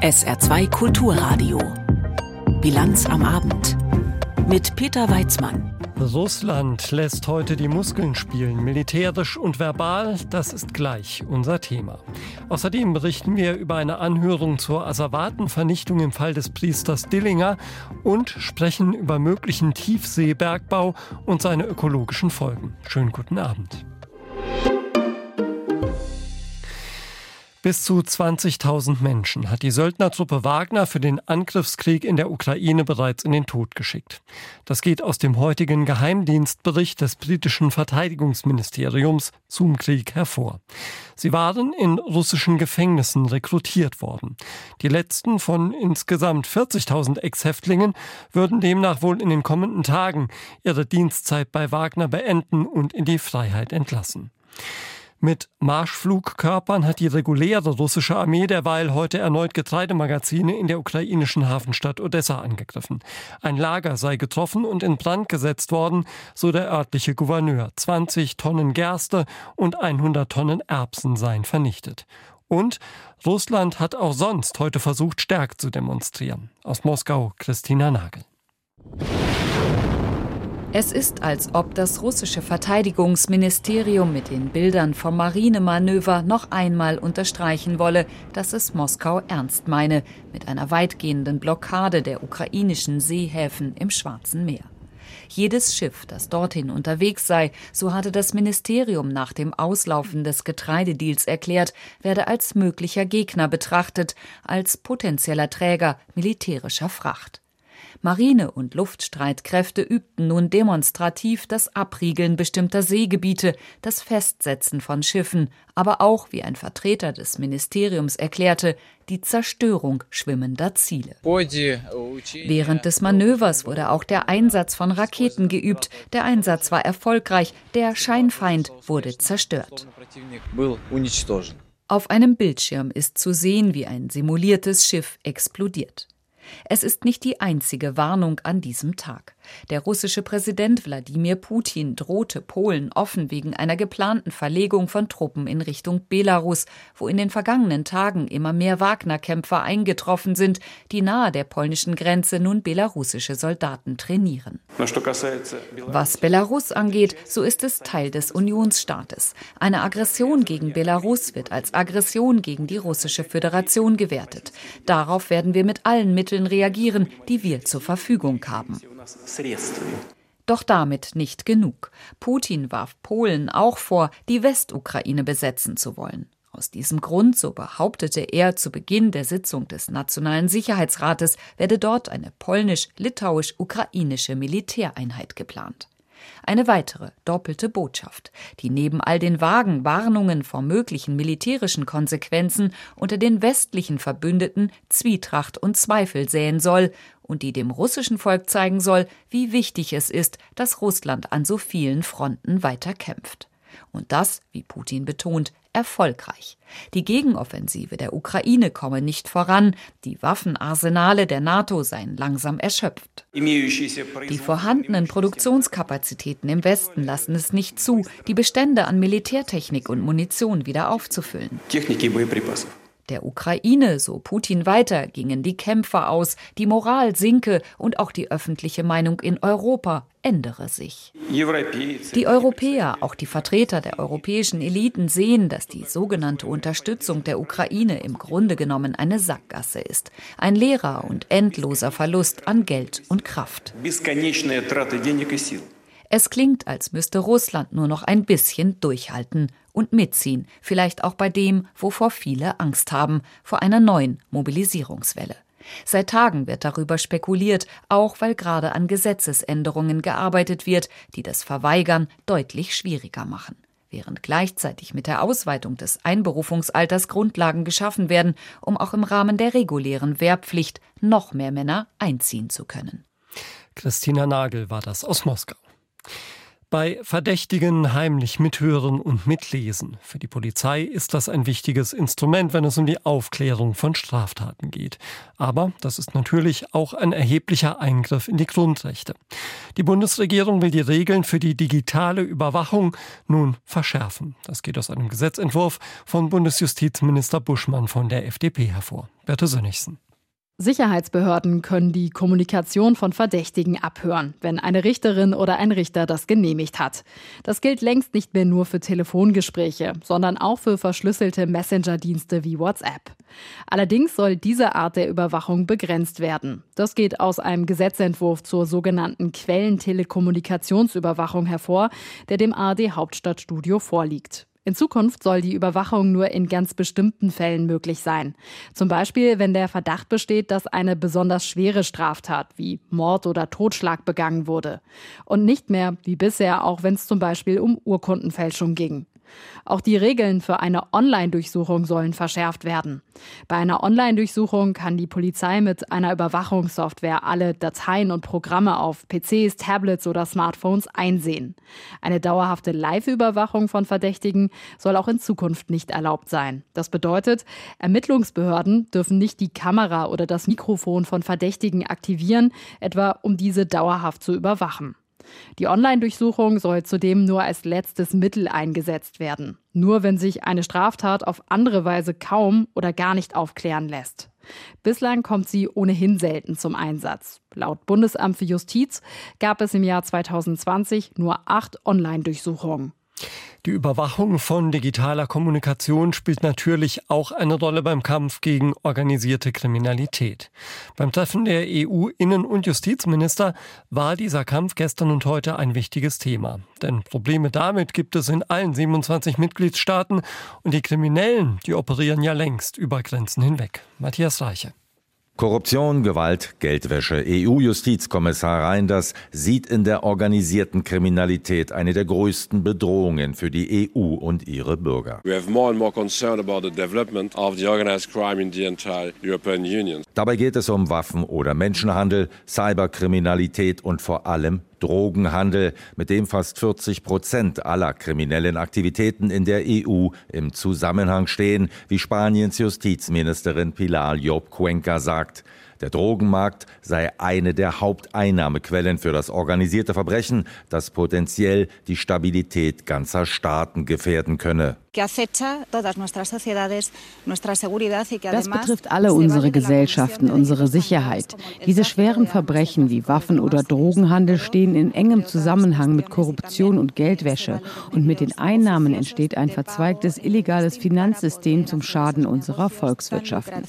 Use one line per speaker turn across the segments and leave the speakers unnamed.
SR2 Kulturradio. Bilanz am Abend. Mit Peter Weizmann.
Russland lässt heute die Muskeln spielen, militärisch und verbal, das ist gleich unser Thema. Außerdem berichten wir über eine Anhörung zur Asservatenvernichtung im Fall des Priesters Dillinger und sprechen über möglichen Tiefseebergbau und seine ökologischen Folgen. Schönen guten Abend. Bis zu 20.000 Menschen hat die Söldnertruppe Wagner für den Angriffskrieg in der Ukraine bereits in den Tod geschickt. Das geht aus dem heutigen Geheimdienstbericht des britischen Verteidigungsministeriums zum Krieg hervor. Sie waren in russischen Gefängnissen rekrutiert worden. Die letzten von insgesamt 40.000 Ex-Häftlingen würden demnach wohl in den kommenden Tagen ihre Dienstzeit bei Wagner beenden und in die Freiheit entlassen. Mit Marschflugkörpern hat die reguläre russische Armee derweil heute erneut Getreidemagazine in der ukrainischen Hafenstadt Odessa angegriffen. Ein Lager sei getroffen und in Brand gesetzt worden, so der örtliche Gouverneur. 20 Tonnen Gerste und 100 Tonnen Erbsen seien vernichtet. Und Russland hat auch sonst heute versucht, Stärke zu demonstrieren. Aus Moskau Christina Nagel.
Es ist, als ob das russische Verteidigungsministerium mit den Bildern vom Marinemanöver noch einmal unterstreichen wolle, dass es Moskau ernst meine mit einer weitgehenden Blockade der ukrainischen Seehäfen im Schwarzen Meer. Jedes Schiff, das dorthin unterwegs sei, so hatte das Ministerium nach dem Auslaufen des Getreidedeals erklärt, werde als möglicher Gegner betrachtet, als potenzieller Träger militärischer Fracht. Marine- und Luftstreitkräfte übten nun demonstrativ das Abriegeln bestimmter Seegebiete, das Festsetzen von Schiffen, aber auch, wie ein Vertreter des Ministeriums erklärte, die Zerstörung schwimmender Ziele. Während des Manövers wurde auch der Einsatz von Raketen geübt. Der Einsatz war erfolgreich, der Scheinfeind wurde zerstört. Auf einem Bildschirm ist zu sehen, wie ein simuliertes Schiff explodiert. Es ist nicht die einzige Warnung an diesem Tag. Der russische Präsident Wladimir Putin drohte Polen offen wegen einer geplanten Verlegung von Truppen in Richtung Belarus, wo in den vergangenen Tagen immer mehr Wagner-Kämpfer eingetroffen sind, die nahe der polnischen Grenze nun belarussische Soldaten trainieren. Was Belarus angeht, so ist es Teil des Unionsstaates. Eine Aggression gegen Belarus wird als Aggression gegen die russische Föderation gewertet. Darauf werden wir mit allen Mitteln reagieren, die wir zur Verfügung haben. Doch damit nicht genug. Putin warf Polen auch vor, die Westukraine besetzen zu wollen. Aus diesem Grund, so behauptete er zu Beginn der Sitzung des Nationalen Sicherheitsrates, werde dort eine polnisch-litauisch-ukrainische Militäreinheit geplant. Eine weitere doppelte Botschaft, die neben all den vagen Warnungen vor möglichen militärischen Konsequenzen unter den westlichen Verbündeten Zwietracht und Zweifel säen soll und die dem russischen Volk zeigen soll, wie wichtig es ist, dass Russland an so vielen Fronten weiter kämpft. Und das, wie Putin betont, erfolgreich. Die Gegenoffensive der Ukraine komme nicht voran, die Waffenarsenale der NATO seien langsam erschöpft. Die vorhandenen Produktionskapazitäten im Westen lassen es nicht zu, die Bestände an Militärtechnik und Munition wieder aufzufüllen. Der Ukraine, so Putin weiter, gingen die Kämpfer aus, die Moral sinke und auch die öffentliche Meinung in Europa ändere sich. Die Europäer, auch die Vertreter der europäischen Eliten sehen, dass die sogenannte Unterstützung der Ukraine im Grunde genommen eine Sackgasse ist. Ein leerer und endloser Verlust an Geld und Kraft. Es klingt, als müsste Russland nur noch ein bisschen durchhalten und mitziehen, vielleicht auch bei dem, wovor viele Angst haben, vor einer neuen Mobilisierungswelle. Seit Tagen wird darüber spekuliert, auch weil gerade an Gesetzesänderungen gearbeitet wird, die das Verweigern deutlich schwieriger machen. Während gleichzeitig mit der Ausweitung des Einberufungsalters Grundlagen geschaffen werden, um auch im Rahmen der regulären Wehrpflicht noch mehr Männer einziehen zu können.
Christina Nagel war das aus Moskau. Bei Verdächtigen heimlich mithören und mitlesen. Für die Polizei ist das ein wichtiges Instrument, wenn es um die Aufklärung von Straftaten geht. Aber das ist natürlich auch ein erheblicher Eingriff in die Grundrechte. Die Bundesregierung will die Regeln für die digitale Überwachung nun verschärfen. Das geht aus einem Gesetzentwurf von Bundesjustizminister Buschmann von der FDP hervor. Berthe Sönnigsen.
Sicherheitsbehörden können die Kommunikation von Verdächtigen abhören, wenn eine Richterin oder ein Richter das genehmigt hat. Das gilt längst nicht mehr nur für Telefongespräche, sondern auch für verschlüsselte Messenger-Dienste wie WhatsApp. Allerdings soll diese Art der Überwachung begrenzt werden. Das geht aus einem Gesetzentwurf zur sogenannten Quellentelekommunikationsüberwachung hervor, der dem ARD Hauptstadtstudio vorliegt. In Zukunft soll die Überwachung nur in ganz bestimmten Fällen möglich sein. Zum Beispiel, wenn der Verdacht besteht, dass eine besonders schwere Straftat wie Mord oder Totschlag begangen wurde. Und nicht mehr wie bisher, auch wenn es zum Beispiel um Urkundenfälschung ging. Auch die Regeln für eine Online-Durchsuchung sollen verschärft werden. Bei einer Online-Durchsuchung kann die Polizei mit einer Überwachungssoftware alle Dateien und Programme auf PCs, Tablets oder Smartphones einsehen. Eine dauerhafte Live-Überwachung von Verdächtigen soll auch in Zukunft nicht erlaubt sein. Das bedeutet, Ermittlungsbehörden dürfen nicht die Kamera oder das Mikrofon von Verdächtigen aktivieren, etwa um diese dauerhaft zu überwachen. Die Online-Durchsuchung soll zudem nur als letztes Mittel eingesetzt werden. Nur wenn sich eine Straftat auf andere Weise kaum oder gar nicht aufklären lässt. Bislang kommt sie ohnehin selten zum Einsatz. Laut Bundesamt für Justiz gab es im Jahr 2020 nur acht Online-Durchsuchungen.
Die Überwachung von digitaler Kommunikation spielt natürlich auch eine Rolle beim Kampf gegen organisierte Kriminalität. Beim Treffen der EU-Innen- und Justizminister war dieser Kampf gestern und heute ein wichtiges Thema. Denn Probleme damit gibt es in allen 27 Mitgliedstaaten und die Kriminellen, die operieren ja längst über Grenzen hinweg. Matthias Reiche.
Korruption, Gewalt, Geldwäsche. EU-Justizkommissar Reinders sieht in der organisierten Kriminalität eine der größten Bedrohungen für die EU und ihre Bürger. Dabei geht es um Waffen oder Menschenhandel, Cyberkriminalität und vor allem Drogenhandel, mit dem fast 40 Prozent aller kriminellen Aktivitäten in der EU im Zusammenhang stehen, wie Spaniens Justizministerin Pilar Job Cuenca sagt. Der Drogenmarkt sei eine der Haupteinnahmequellen für das organisierte Verbrechen, das potenziell die Stabilität ganzer Staaten gefährden könne.
Das betrifft alle unsere Gesellschaften, unsere Sicherheit. Diese schweren Verbrechen wie Waffen- oder Drogenhandel stehen in engem Zusammenhang mit Korruption und Geldwäsche. Und mit den Einnahmen entsteht ein verzweigtes illegales Finanzsystem zum Schaden unserer Volkswirtschaften.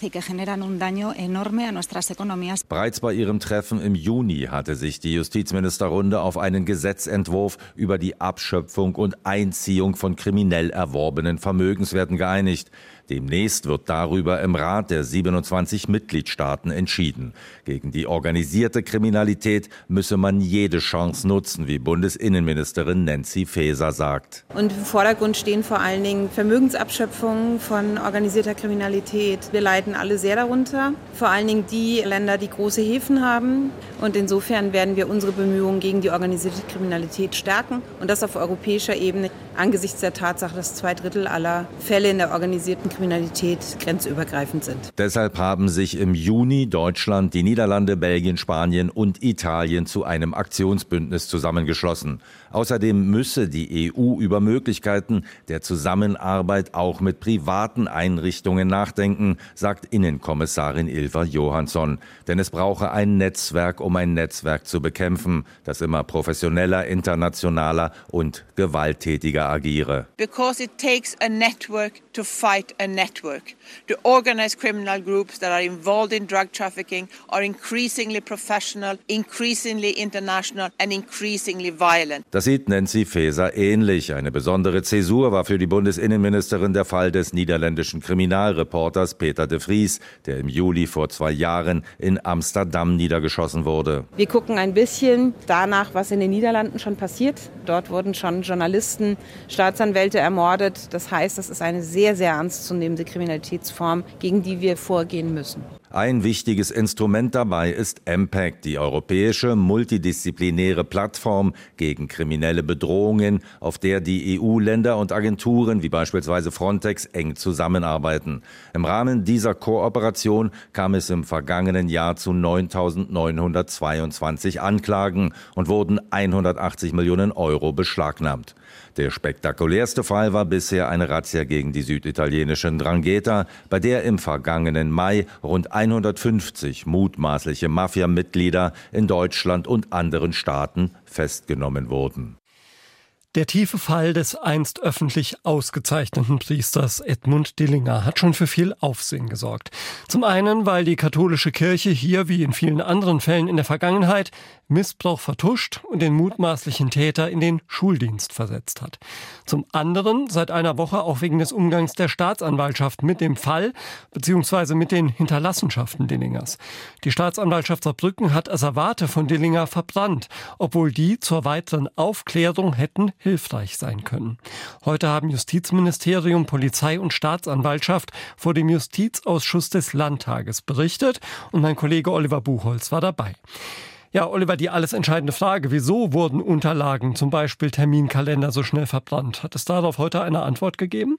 Bereits bei ihrem Treffen im Juni hatte sich die Justizministerrunde auf einen Gesetzentwurf über die Abschöpfung und Einziehung von kriminell erworbenen Vermögenswerten geeinigt. Demnächst wird darüber im Rat der 27 Mitgliedstaaten entschieden. Gegen die organisierte Kriminalität müsse man jede Chance nutzen, wie Bundesinnenministerin Nancy Faeser sagt.
Und im Vordergrund stehen vor allen Dingen Vermögensabschöpfungen von organisierter Kriminalität. Wir leiden alle sehr darunter, vor allen Dingen die Länder, die große Häfen haben. Und insofern werden wir unsere Bemühungen gegen die organisierte Kriminalität stärken und das auf europäischer Ebene angesichts der Tatsache, dass zwei Drittel aller Fälle in der organisierten Kriminalität Kriminalität grenzübergreifend sind.
Deshalb haben sich im Juni Deutschland, die Niederlande, Belgien, Spanien und Italien zu einem Aktionsbündnis zusammengeschlossen. Außerdem müsse die EU über Möglichkeiten der Zusammenarbeit auch mit privaten Einrichtungen nachdenken, sagt Innenkommissarin Ilva Johansson. Denn es brauche ein Netzwerk, um ein Netzwerk zu bekämpfen, das immer professioneller, internationaler und gewalttätiger agiere.
Because it takes a network to fight a network. The organized criminal groups that are involved in drug trafficking are increasingly professional, increasingly international and increasingly violent.
Das sieht Nancy Faeser ähnlich. Eine besondere Zäsur war für die Bundesinnenministerin der Fall des niederländischen Kriminalreporters Peter de Vries, der im Juli vor zwei Jahren in Amsterdam niedergeschossen wurde.
Wir gucken ein bisschen danach, was in den Niederlanden schon passiert. Dort wurden schon Journalisten, Staatsanwälte ermordet. Das heißt, das ist eine sehr, sehr ernstzunehmende Kriminalitätsform, gegen die wir vorgehen müssen.
Ein wichtiges Instrument dabei ist MPAC, die europäische multidisziplinäre Plattform gegen kriminelle Bedrohungen, auf der die EU-Länder und Agenturen wie beispielsweise Frontex eng zusammenarbeiten. Im Rahmen dieser Kooperation kam es im vergangenen Jahr zu 9.922 Anklagen und wurden 180 Millionen Euro beschlagnahmt. Der spektakulärste Fall war bisher eine Razzia gegen die süditalienischen Drangheta, bei der im vergangenen Mai rund 150 mutmaßliche Mafia-Mitglieder in Deutschland und anderen Staaten festgenommen wurden.
Der tiefe Fall des einst öffentlich ausgezeichneten Priesters Edmund Dillinger hat schon für viel Aufsehen gesorgt. Zum einen, weil die katholische Kirche hier, wie in vielen anderen Fällen in der Vergangenheit, Missbrauch vertuscht und den mutmaßlichen Täter in den Schuldienst versetzt hat. Zum anderen seit einer Woche auch wegen des Umgangs der Staatsanwaltschaft mit dem Fall bzw. mit den Hinterlassenschaften Dillingers. Die Staatsanwaltschaft Saarbrücken hat Asservate von Dillinger verbrannt, obwohl die zur weiteren Aufklärung hätten hilfreich sein können. Heute haben Justizministerium, Polizei und Staatsanwaltschaft vor dem Justizausschuss des Landtages berichtet und mein Kollege Oliver Buchholz war dabei. Ja, Oliver, die alles entscheidende Frage. Wieso wurden Unterlagen, zum Beispiel Terminkalender, so schnell verbrannt? Hat es darauf heute eine Antwort gegeben?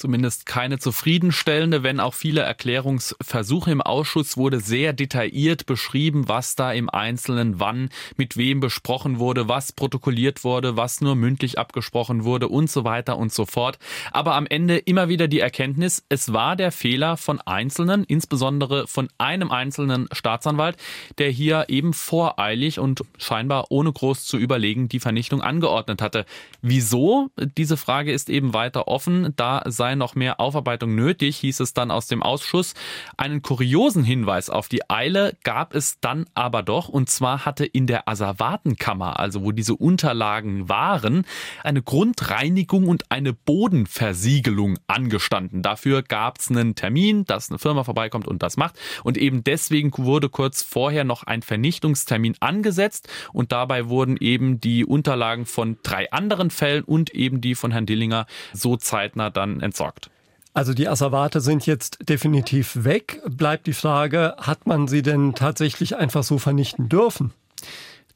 Zumindest keine zufriedenstellende, wenn auch viele Erklärungsversuche im Ausschuss wurde sehr detailliert beschrieben, was da im Einzelnen wann mit wem besprochen wurde, was protokolliert wurde, was nur mündlich abgesprochen wurde und so weiter und so fort. Aber am Ende immer wieder die Erkenntnis, es war der Fehler von Einzelnen, insbesondere von einem einzelnen Staatsanwalt, der hier eben voreilig und scheinbar ohne groß zu überlegen die Vernichtung angeordnet hatte. Wieso? Diese Frage ist eben weiter offen. Da sei noch mehr Aufarbeitung nötig, hieß es dann aus dem Ausschuss. Einen kuriosen Hinweis auf die Eile gab es dann aber doch. Und zwar hatte in der Asservatenkammer, also wo diese Unterlagen waren, eine Grundreinigung und eine Bodenversiegelung angestanden. Dafür gab es einen Termin, dass eine Firma vorbeikommt und das macht. Und eben deswegen wurde kurz vorher noch ein Vernichtungstermin angesetzt. Und dabei wurden eben die Unterlagen von drei anderen Fällen und eben die von Herrn Dillinger so zeitnah dann entsorgt.
Also die Asservate sind jetzt definitiv weg. Bleibt die Frage, hat man sie denn tatsächlich einfach so vernichten dürfen?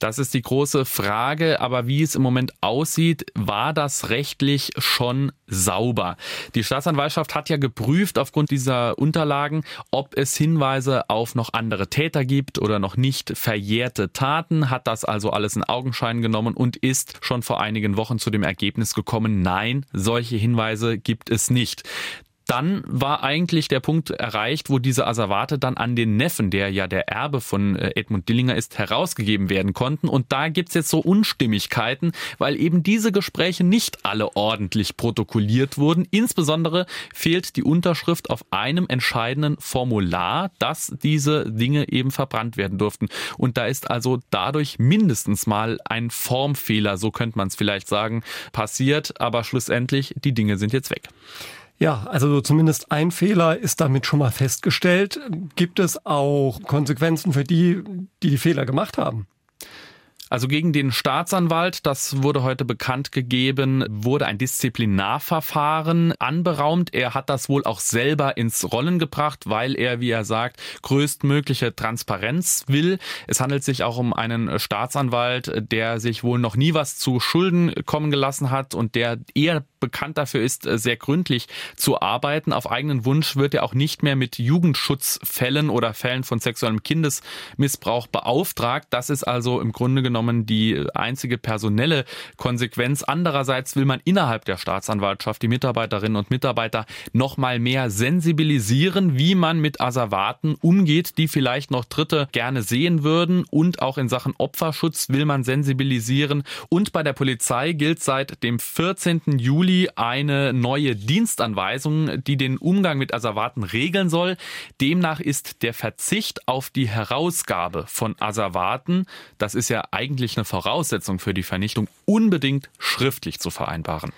Das ist die große Frage, aber wie es im Moment aussieht, war das rechtlich schon sauber. Die Staatsanwaltschaft hat ja geprüft aufgrund dieser Unterlagen, ob es Hinweise auf noch andere Täter gibt oder noch nicht verjährte Taten, hat das also alles in Augenschein genommen und ist schon vor einigen Wochen zu dem Ergebnis gekommen, nein, solche Hinweise gibt es nicht dann war eigentlich der Punkt erreicht, wo diese Asservate dann an den Neffen, der ja der Erbe von äh, Edmund Dillinger ist, herausgegeben werden konnten. Und da gibt's jetzt so Unstimmigkeiten, weil eben diese Gespräche nicht alle ordentlich protokolliert wurden. Insbesondere fehlt die Unterschrift auf einem entscheidenden Formular, dass diese Dinge eben verbrannt werden durften. Und da ist also dadurch mindestens mal ein Formfehler, so könnte man es vielleicht sagen, passiert. Aber schlussendlich, die Dinge sind jetzt weg.
Ja, also zumindest ein Fehler ist damit schon mal festgestellt. Gibt es auch Konsequenzen für die, die die Fehler gemacht haben?
Also gegen den Staatsanwalt, das wurde heute bekannt gegeben, wurde ein Disziplinarverfahren anberaumt. Er hat das wohl auch selber ins Rollen gebracht, weil er, wie er sagt, größtmögliche Transparenz will. Es handelt sich auch um einen Staatsanwalt, der sich wohl noch nie was zu Schulden kommen gelassen hat und der eher bekannt dafür ist, sehr gründlich zu arbeiten. Auf eigenen Wunsch wird er auch nicht mehr mit Jugendschutzfällen oder Fällen von sexuellem Kindesmissbrauch beauftragt. Das ist also im Grunde genommen genommen die einzige personelle Konsequenz. Andererseits will man innerhalb der Staatsanwaltschaft die Mitarbeiterinnen und Mitarbeiter noch mal mehr sensibilisieren, wie man mit Asservaten umgeht, die vielleicht noch Dritte gerne sehen würden. Und auch in Sachen Opferschutz will man sensibilisieren. Und bei der Polizei gilt seit dem 14. Juli eine neue Dienstanweisung, die den Umgang mit Asservaten regeln soll. Demnach ist der Verzicht auf die Herausgabe von Asservaten, das ist ja eigentlich eigentlich eine Voraussetzung für die Vernichtung, unbedingt schriftlich zu vereinbaren.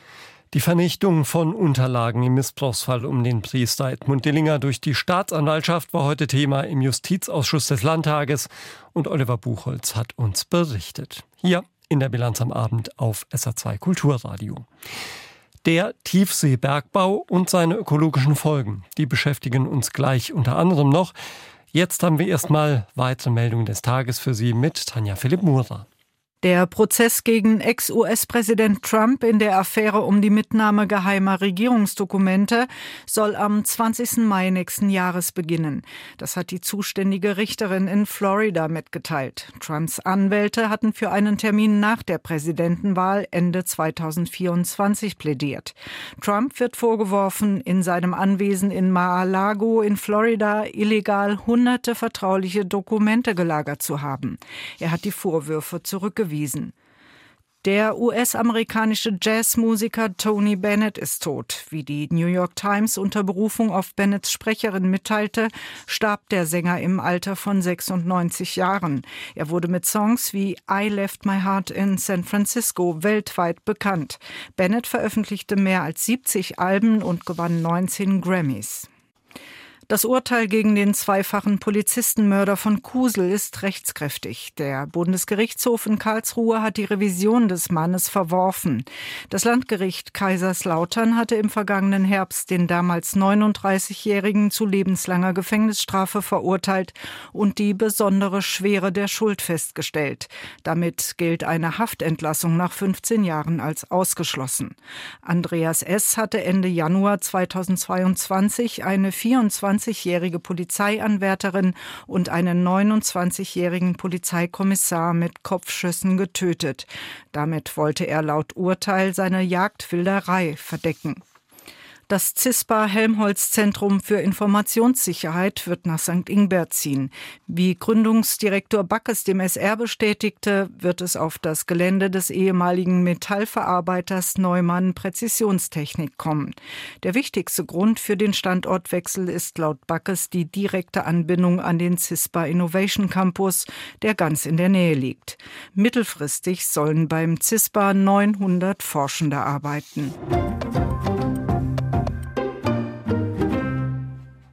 Die Vernichtung von Unterlagen im Missbrauchsfall um den Priester Edmund Dillinger durch die Staatsanwaltschaft war heute Thema im Justizausschuss des Landtages und Oliver Buchholz hat uns berichtet. Hier in der Bilanz am Abend auf SA2 Kulturradio. Der Tiefseebergbau und seine ökologischen Folgen, die beschäftigen uns gleich unter anderem noch. Jetzt haben wir erstmal weitere Meldungen des Tages für Sie mit Tanja Philipp Murer.
Der Prozess gegen Ex-US-Präsident Trump in der Affäre um die Mitnahme geheimer Regierungsdokumente soll am 20. Mai nächsten Jahres beginnen. Das hat die zuständige Richterin in Florida mitgeteilt. Trumps Anwälte hatten für einen Termin nach der Präsidentenwahl Ende 2024 plädiert. Trump wird vorgeworfen, in seinem Anwesen in Mar-a-Lago in Florida illegal hunderte vertrauliche Dokumente gelagert zu haben. Er hat die Vorwürfe zurückgewiesen verwiesen. Der US-amerikanische Jazzmusiker Tony Bennett ist tot. Wie die New York Times unter Berufung auf Bennetts Sprecherin mitteilte, starb der Sänger im Alter von 96 Jahren. Er wurde mit Songs wie I Left My Heart in San Francisco weltweit bekannt. Bennett veröffentlichte mehr als 70 Alben und gewann 19 Grammys. Das Urteil gegen den zweifachen Polizistenmörder von Kusel ist rechtskräftig. Der Bundesgerichtshof in Karlsruhe hat die Revision des Mannes verworfen. Das Landgericht Kaiserslautern hatte im vergangenen Herbst den damals 39-Jährigen zu lebenslanger Gefängnisstrafe verurteilt und die besondere Schwere der Schuld festgestellt. Damit gilt eine Haftentlassung nach 15 Jahren als ausgeschlossen. Andreas S. hatte Ende Januar 2022 eine 24 20-jährige Polizeianwärterin und einen 29-jährigen Polizeikommissar mit Kopfschüssen getötet. Damit wollte er laut Urteil seine Jagdwilderei verdecken. Das CISPA Helmholtz Zentrum für Informationssicherheit wird nach St. Ingbert ziehen. Wie Gründungsdirektor Backes dem SR bestätigte, wird es auf das Gelände des ehemaligen Metallverarbeiters Neumann Präzisionstechnik kommen. Der wichtigste Grund für den Standortwechsel ist laut Backes die direkte Anbindung an den CISPA Innovation Campus, der ganz in der Nähe liegt. Mittelfristig sollen beim CISPA 900 Forschende arbeiten.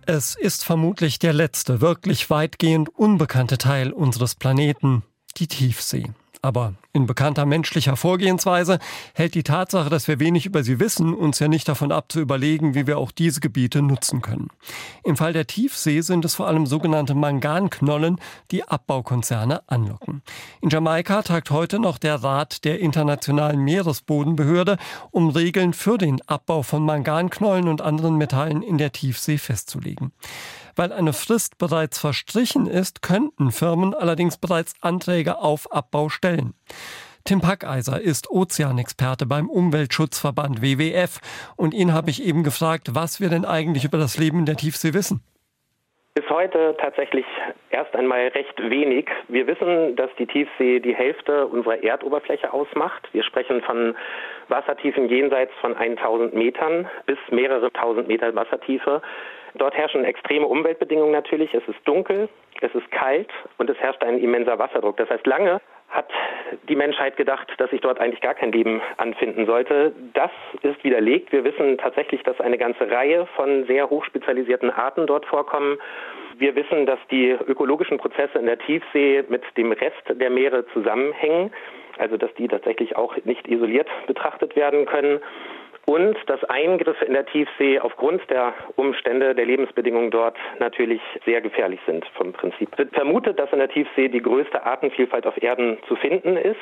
Es ist vermutlich der letzte, wirklich weitgehend unbekannte Teil unseres Planeten, die Tiefsee. Aber in bekannter menschlicher Vorgehensweise hält die Tatsache, dass wir wenig über sie wissen, uns ja nicht davon ab zu überlegen, wie wir auch diese Gebiete nutzen können. Im Fall der Tiefsee sind es vor allem sogenannte Manganknollen, die Abbaukonzerne anlocken. In Jamaika tagt heute noch der Rat der Internationalen Meeresbodenbehörde, um Regeln für den Abbau von Manganknollen und anderen Metallen in der Tiefsee festzulegen. Weil eine Frist bereits verstrichen ist, könnten Firmen allerdings bereits Anträge auf Abbau stellen. Tim Packeiser ist Ozeanexperte beim Umweltschutzverband WWF und ihn habe ich eben gefragt, was wir denn eigentlich über das Leben in der Tiefsee wissen.
Bis heute tatsächlich erst einmal recht wenig. Wir wissen, dass die Tiefsee die Hälfte unserer Erdoberfläche ausmacht. Wir sprechen von Wassertiefen jenseits von 1000 Metern bis mehrere tausend Meter Wassertiefe. Dort herrschen extreme Umweltbedingungen natürlich. Es ist dunkel, es ist kalt und es herrscht ein immenser Wasserdruck. Das heißt, lange hat die Menschheit gedacht, dass sich dort eigentlich gar kein Leben anfinden sollte. Das ist widerlegt. Wir wissen tatsächlich, dass eine ganze Reihe von sehr hochspezialisierten Arten dort vorkommen. Wir wissen, dass die ökologischen Prozesse in der Tiefsee mit dem Rest der Meere zusammenhängen, also dass die tatsächlich auch nicht isoliert betrachtet werden können und dass Eingriffe in der Tiefsee aufgrund der Umstände, der Lebensbedingungen dort natürlich sehr gefährlich sind vom Prinzip. Es wird vermutet, dass in der Tiefsee die größte Artenvielfalt auf Erden zu finden ist.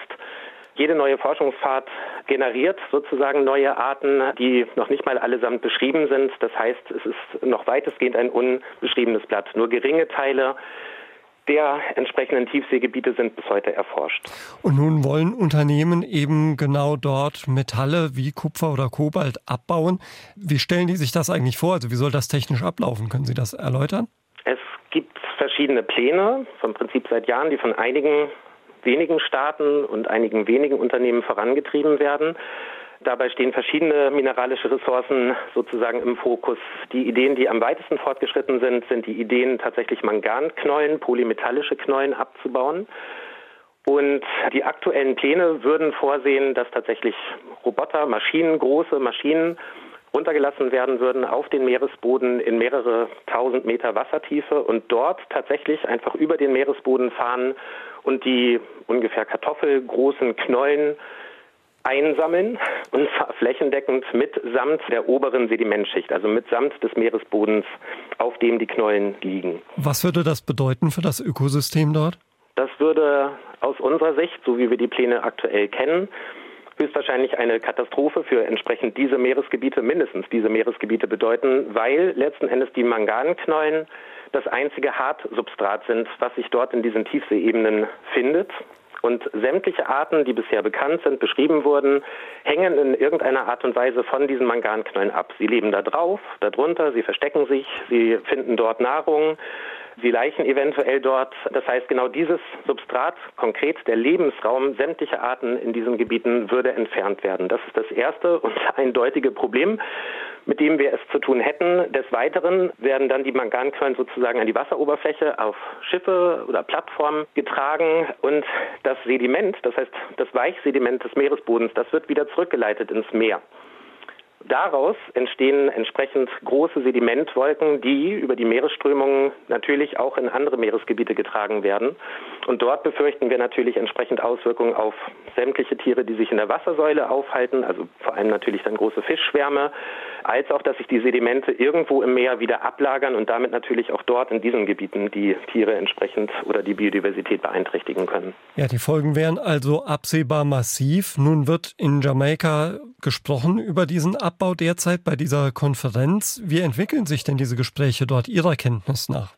Jede neue Forschungsfahrt generiert sozusagen neue Arten, die noch nicht mal allesamt beschrieben sind. Das heißt, es ist noch weitestgehend ein unbeschriebenes Blatt. Nur geringe Teile der entsprechenden Tiefseegebiete sind bis heute erforscht.
Und nun wollen Unternehmen eben genau dort Metalle wie Kupfer oder Kobalt abbauen. Wie stellen die sich das eigentlich vor? Also wie soll das technisch ablaufen? Können Sie das erläutern?
Es gibt verschiedene Pläne, vom Prinzip seit Jahren, die von einigen wenigen Staaten und einigen wenigen Unternehmen vorangetrieben werden. Dabei stehen verschiedene mineralische Ressourcen sozusagen im Fokus. Die Ideen, die am weitesten fortgeschritten sind, sind die Ideen, tatsächlich Manganknollen, polymetallische Knollen abzubauen. Und die aktuellen Pläne würden vorsehen, dass tatsächlich Roboter, Maschinen, große Maschinen runtergelassen werden würden auf den Meeresboden in mehrere tausend Meter Wassertiefe und dort tatsächlich einfach über den Meeresboden fahren und die ungefähr kartoffelgroßen Knollen einsammeln und zwar flächendeckend mitsamt der oberen Sedimentschicht, also mitsamt des Meeresbodens, auf dem die Knollen liegen.
Was würde das bedeuten für das Ökosystem dort?
Das würde aus unserer Sicht, so wie wir die Pläne aktuell kennen, höchstwahrscheinlich eine Katastrophe für entsprechend diese Meeresgebiete, mindestens diese Meeresgebiete bedeuten, weil letzten Endes die Manganknollen das einzige Hartsubstrat sind, was sich dort in diesen Tiefseeebenen findet. Und sämtliche Arten, die bisher bekannt sind, beschrieben wurden, hängen in irgendeiner Art und Weise von diesen Manganknollen ab. Sie leben da drauf, darunter, sie verstecken sich, sie finden dort Nahrung, Sie laichen eventuell dort. Das heißt, genau dieses Substrat, konkret der Lebensraum sämtlicher Arten in diesen Gebieten, würde entfernt werden. Das ist das erste und eindeutige Problem mit dem wir es zu tun hätten. Des Weiteren werden dann die Manganknollen sozusagen an die Wasseroberfläche auf Schiffe oder Plattformen getragen und das Sediment, das heißt das Weichsediment des Meeresbodens, das wird wieder zurückgeleitet ins Meer. Daraus entstehen entsprechend große Sedimentwolken, die über die Meeresströmungen natürlich auch in andere Meeresgebiete getragen werden. Und dort befürchten wir natürlich entsprechend Auswirkungen auf sämtliche Tiere, die sich in der Wassersäule aufhalten, also vor allem natürlich dann große Fischschwärme, als auch, dass sich die Sedimente irgendwo im Meer wieder ablagern und damit natürlich auch dort in diesen Gebieten die Tiere entsprechend oder die Biodiversität beeinträchtigen können.
Ja, die Folgen wären also absehbar massiv. Nun wird in Jamaika gesprochen über diesen Abbau derzeit bei dieser Konferenz. Wie entwickeln sich denn diese Gespräche dort Ihrer Kenntnis nach?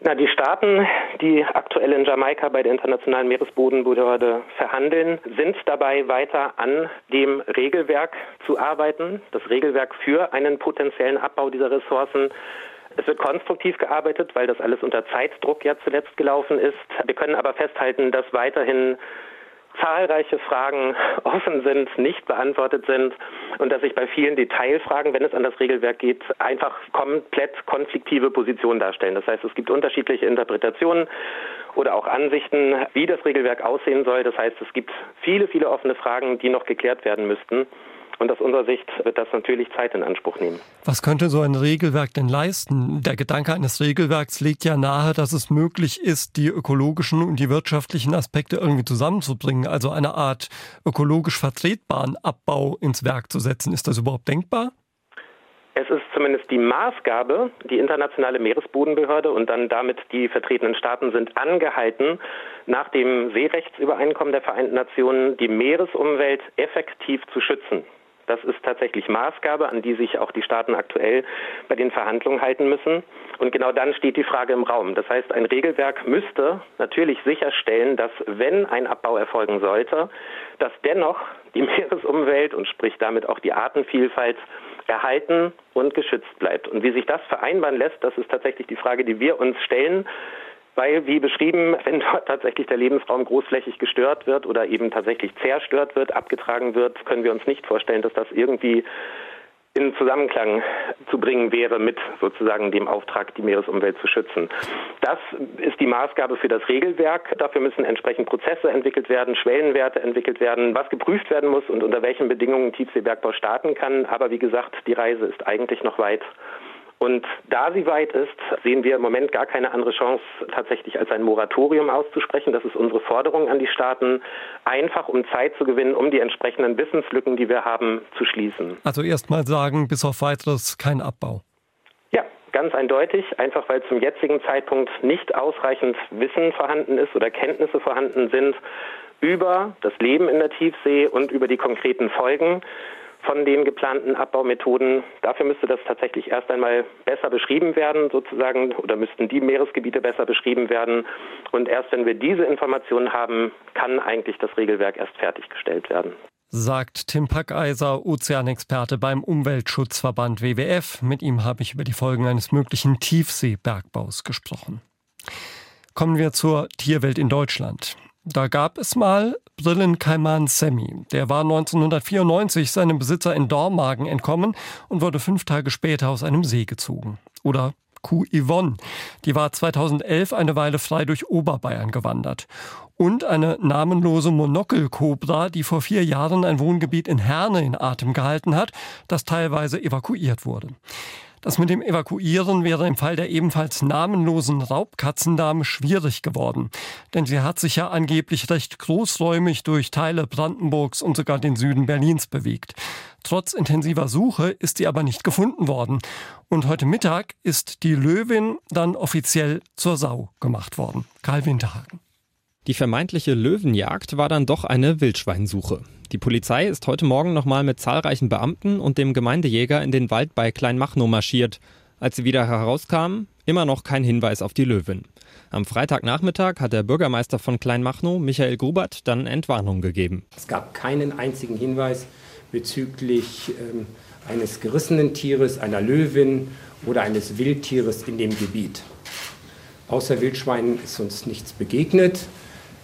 Na, die Staaten, die aktuell in Jamaika bei der Internationalen Meeresbodenbehörde verhandeln, sind dabei weiter an dem Regelwerk zu arbeiten, das Regelwerk für einen potenziellen Abbau dieser Ressourcen. Es wird konstruktiv gearbeitet, weil das alles unter Zeitdruck ja zuletzt gelaufen ist. Wir können aber festhalten, dass weiterhin zahlreiche Fragen offen sind, nicht beantwortet sind und dass sich bei vielen Detailfragen, wenn es an das Regelwerk geht, einfach komplett konfliktive Positionen darstellen. Das heißt, es gibt unterschiedliche Interpretationen oder auch Ansichten, wie das Regelwerk aussehen soll. Das heißt, es gibt viele, viele offene Fragen, die noch geklärt werden müssten. Und aus unserer Sicht wird das natürlich Zeit in Anspruch nehmen.
Was könnte so ein Regelwerk denn leisten? Der Gedanke eines Regelwerks legt ja nahe, dass es möglich ist, die ökologischen und die wirtschaftlichen Aspekte irgendwie zusammenzubringen, also eine Art ökologisch vertretbaren Abbau ins Werk zu setzen. Ist das überhaupt denkbar?
Es ist zumindest die Maßgabe, die internationale Meeresbodenbehörde und dann damit die vertretenen Staaten sind angehalten, nach dem Seerechtsübereinkommen der Vereinten Nationen die Meeresumwelt effektiv zu schützen. Das ist tatsächlich Maßgabe, an die sich auch die Staaten aktuell bei den Verhandlungen halten müssen. Und genau dann steht die Frage im Raum. Das heißt, ein Regelwerk müsste natürlich sicherstellen, dass wenn ein Abbau erfolgen sollte, dass dennoch die Meeresumwelt und sprich damit auch die Artenvielfalt erhalten und geschützt bleibt. Und wie sich das vereinbaren lässt, das ist tatsächlich die Frage, die wir uns stellen weil, wie beschrieben, wenn dort tatsächlich der Lebensraum großflächig gestört wird oder eben tatsächlich zerstört wird, abgetragen wird, können wir uns nicht vorstellen, dass das irgendwie in Zusammenklang zu bringen wäre mit sozusagen dem Auftrag, die Meeresumwelt zu schützen. Das ist die Maßgabe für das Regelwerk. Dafür müssen entsprechend Prozesse entwickelt werden, Schwellenwerte entwickelt werden, was geprüft werden muss und unter welchen Bedingungen Tiefseebergbau starten kann. Aber wie gesagt, die Reise ist eigentlich noch weit. Und da sie weit ist, sehen wir im Moment gar keine andere Chance, tatsächlich als ein Moratorium auszusprechen. Das ist unsere Forderung an die Staaten, einfach um Zeit zu gewinnen, um die entsprechenden Wissenslücken, die wir haben, zu schließen.
Also erstmal sagen, bis auf weiteres kein Abbau.
Ja, ganz eindeutig, einfach weil zum jetzigen Zeitpunkt nicht ausreichend Wissen vorhanden ist oder Kenntnisse vorhanden sind über das Leben in der Tiefsee und über die konkreten Folgen von den geplanten Abbaumethoden. Dafür müsste das tatsächlich erst einmal besser beschrieben werden, sozusagen, oder müssten die Meeresgebiete besser beschrieben werden. Und erst wenn wir diese Informationen haben, kann eigentlich das Regelwerk erst fertiggestellt werden.
Sagt Tim Packeiser, Ozeanexperte beim Umweltschutzverband WWF. Mit ihm habe ich über die Folgen eines möglichen Tiefseebergbaus gesprochen. Kommen wir zur Tierwelt in Deutschland. Da gab es mal Brillenkaiman Semi. Der war 1994 seinem Besitzer in Dormagen entkommen und wurde fünf Tage später aus einem See gezogen. Oder Kuh Yvonne. Die war 2011 eine Weile frei durch Oberbayern gewandert. Und eine namenlose Monokelkobra, die vor vier Jahren ein Wohngebiet in Herne in Atem gehalten hat, das teilweise evakuiert wurde. Das mit dem Evakuieren wäre im Fall der ebenfalls namenlosen Raubkatzendame schwierig geworden. Denn sie hat sich ja angeblich recht großräumig durch Teile Brandenburgs und sogar den Süden Berlins bewegt. Trotz intensiver Suche ist sie aber nicht gefunden worden. Und heute Mittag ist die Löwin dann offiziell zur Sau gemacht worden. Karl Winterhagen.
Die vermeintliche Löwenjagd war dann doch eine Wildschweinsuche. Die Polizei ist heute Morgen nochmal mit zahlreichen Beamten und dem Gemeindejäger in den Wald bei Kleinmachnow marschiert. Als sie wieder herauskamen, immer noch kein Hinweis auf die Löwin. Am Freitagnachmittag hat der Bürgermeister von Kleinmachnow, Michael Grubert, dann Entwarnung gegeben.
Es gab keinen einzigen Hinweis bezüglich ähm, eines gerissenen Tieres, einer Löwin oder eines Wildtieres in dem Gebiet. Außer Wildschweinen ist uns nichts begegnet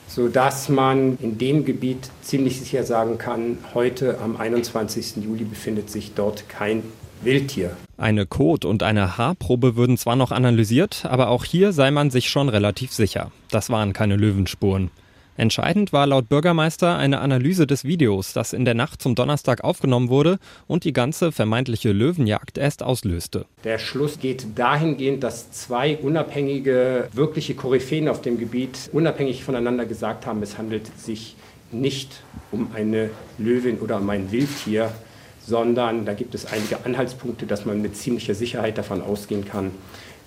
sodass man in dem Gebiet ziemlich sicher sagen kann, heute am 21. Juli befindet sich dort kein Wildtier.
Eine Kot- und eine Haarprobe würden zwar noch analysiert, aber auch hier sei man sich schon relativ sicher. Das waren keine Löwenspuren. Entscheidend war laut Bürgermeister eine Analyse des Videos, das in der Nacht zum Donnerstag aufgenommen wurde und die ganze vermeintliche Löwenjagd erst auslöste.
Der Schluss geht dahingehend, dass zwei unabhängige, wirkliche Koryphäen auf dem Gebiet unabhängig voneinander gesagt haben, es handelt sich nicht um eine Löwin oder um ein Wildtier, sondern da gibt es einige Anhaltspunkte, dass man mit ziemlicher Sicherheit davon ausgehen kann,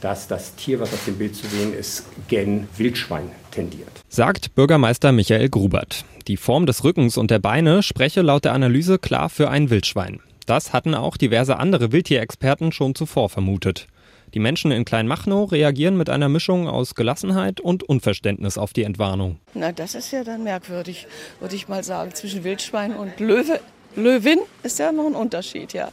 dass das Tier, was auf dem Bild zu sehen ist, gen Wildschwein tendiert.
Sagt Bürgermeister Michael Grubert. Die Form des Rückens und der Beine spreche laut der Analyse klar für ein Wildschwein. Das hatten auch diverse andere Wildtierexperten schon zuvor vermutet. Die Menschen in Kleinmachnow reagieren mit einer Mischung aus Gelassenheit und Unverständnis auf die Entwarnung.
Na, das ist ja dann merkwürdig, würde ich mal sagen. Zwischen Wildschwein und Löwe. Löwin ist ja noch ein Unterschied, ja.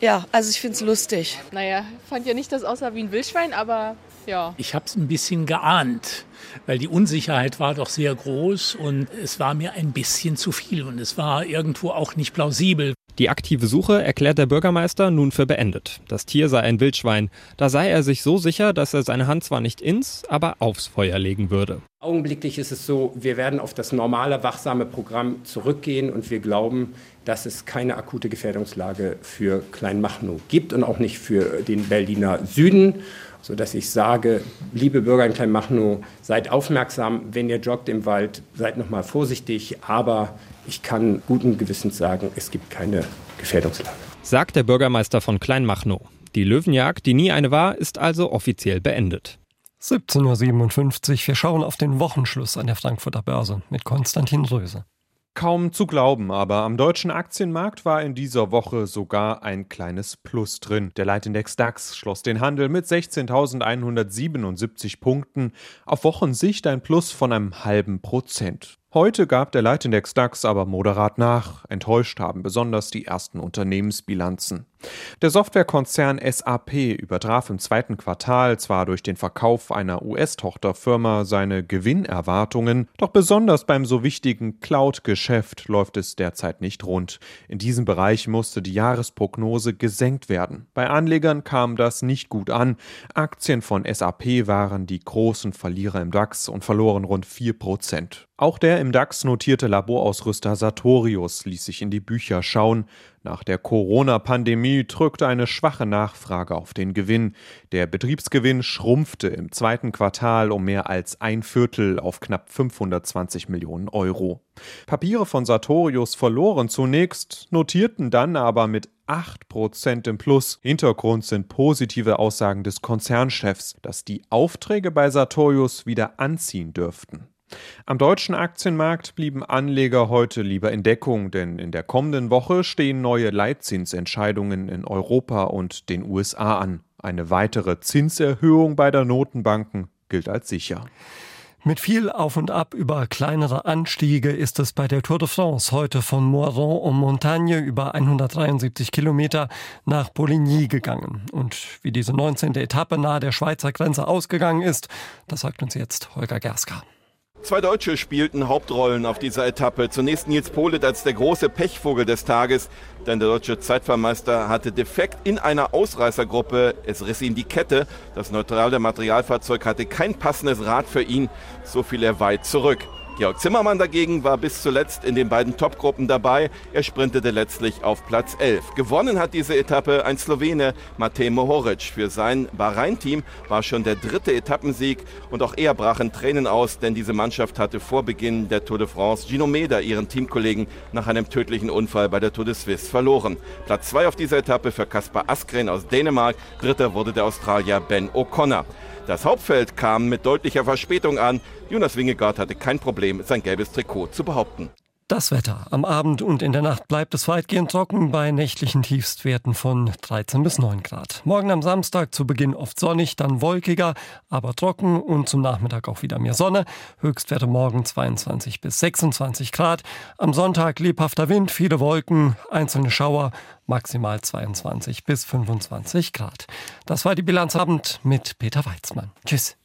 Ja, also ich finde es lustig.
Naja, fand ja nicht, dass es aussah wie ein Wildschwein, aber ja.
Ich habe es ein bisschen geahnt, weil die Unsicherheit war doch sehr groß und es war mir ein bisschen zu viel und es war irgendwo auch nicht plausibel.
Die aktive Suche erklärt der Bürgermeister nun für beendet. Das Tier sei ein Wildschwein. Da sei er sich so sicher, dass er seine Hand zwar nicht ins, aber aufs Feuer legen würde.
Augenblicklich ist es so, wir werden auf das normale wachsame Programm zurückgehen und wir glauben, dass es keine akute Gefährdungslage für Kleinmachnow gibt und auch nicht für den Berliner Süden, sodass ich sage, liebe Bürger in Kleinmachnow, seid aufmerksam, wenn ihr joggt im Wald, seid noch mal vorsichtig, aber ich kann guten Gewissens sagen, es gibt keine Gefährdungslage.
Sagt der Bürgermeister von Kleinmachnow. Die Löwenjagd, die nie eine war, ist also offiziell beendet.
17.57 Uhr. Wir schauen auf den Wochenschluss an der Frankfurter Börse mit Konstantin Röse.
Kaum zu glauben, aber am deutschen Aktienmarkt war in dieser Woche sogar ein kleines Plus drin. Der Leitindex DAX schloss den Handel mit 16.177 Punkten, auf Wochensicht ein Plus von einem halben Prozent. Heute gab der Leitindex DAX aber moderat nach. Enttäuscht haben besonders die ersten Unternehmensbilanzen. Der Softwarekonzern SAP übertraf im zweiten Quartal zwar durch den Verkauf einer US-Tochterfirma seine Gewinnerwartungen, doch besonders beim so wichtigen Cloud-Geschäft läuft es derzeit nicht rund. In diesem Bereich musste die Jahresprognose gesenkt werden. Bei Anlegern kam das nicht gut an. Aktien von SAP waren die großen Verlierer im DAX und verloren rund 4 Prozent. Auch der im DAX notierte Laborausrüster Sartorius ließ sich in die Bücher schauen. Nach der Corona-Pandemie drückte eine schwache Nachfrage auf den Gewinn. Der Betriebsgewinn schrumpfte im zweiten Quartal um mehr als ein Viertel auf knapp 520 Millionen Euro. Papiere von Sartorius verloren zunächst, notierten dann aber mit 8% im Plus. Hintergrund sind positive Aussagen des Konzernchefs, dass die Aufträge bei Sartorius wieder anziehen dürften. Am deutschen Aktienmarkt blieben Anleger heute lieber in Deckung, denn in der kommenden Woche stehen neue Leitzinsentscheidungen in Europa und den USA an. Eine weitere Zinserhöhung bei der Notenbanken gilt als sicher.
Mit viel Auf und Ab über kleinere Anstiege ist es bei der Tour de France heute von Moiron en Montagne über 173 Kilometer nach Poligny gegangen. Und wie diese 19. Etappe nahe der Schweizer Grenze ausgegangen ist, das sagt uns jetzt Holger Gerska.
Zwei Deutsche spielten Hauptrollen auf dieser Etappe. Zunächst Nils Polit als der große Pechvogel des Tages, denn der deutsche Zeitvermeister hatte defekt in einer Ausreißergruppe. Es riss ihm die Kette. Das neutrale Materialfahrzeug hatte kein passendes Rad für ihn. So fiel er weit zurück. Georg Zimmermann dagegen war bis zuletzt in den beiden Topgruppen dabei. Er sprintete letztlich auf Platz 11. Gewonnen hat diese Etappe ein Slowene, Matej Mohoric. Für sein Bahrain-Team war schon der dritte Etappensieg und auch er brach in Tränen aus, denn diese Mannschaft hatte vor Beginn der Tour de France Gino Meda, ihren Teamkollegen, nach einem tödlichen Unfall bei der Tour de Suisse verloren. Platz 2 auf dieser Etappe für Kaspar Askren aus Dänemark, dritter wurde der Australier Ben O'Connor. Das Hauptfeld kam mit deutlicher Verspätung an. Jonas Wingegaard hatte kein Problem, sein gelbes Trikot zu behaupten.
Das Wetter. Am Abend und in der Nacht bleibt es weitgehend trocken bei nächtlichen Tiefstwerten von 13 bis 9 Grad. Morgen am Samstag zu Beginn oft sonnig, dann wolkiger, aber trocken und zum Nachmittag auch wieder mehr Sonne. Höchstwerte morgen 22 bis 26 Grad. Am Sonntag lebhafter Wind, viele Wolken, einzelne Schauer, maximal 22 bis 25 Grad. Das war die Bilanzabend mit Peter Weizmann. Tschüss.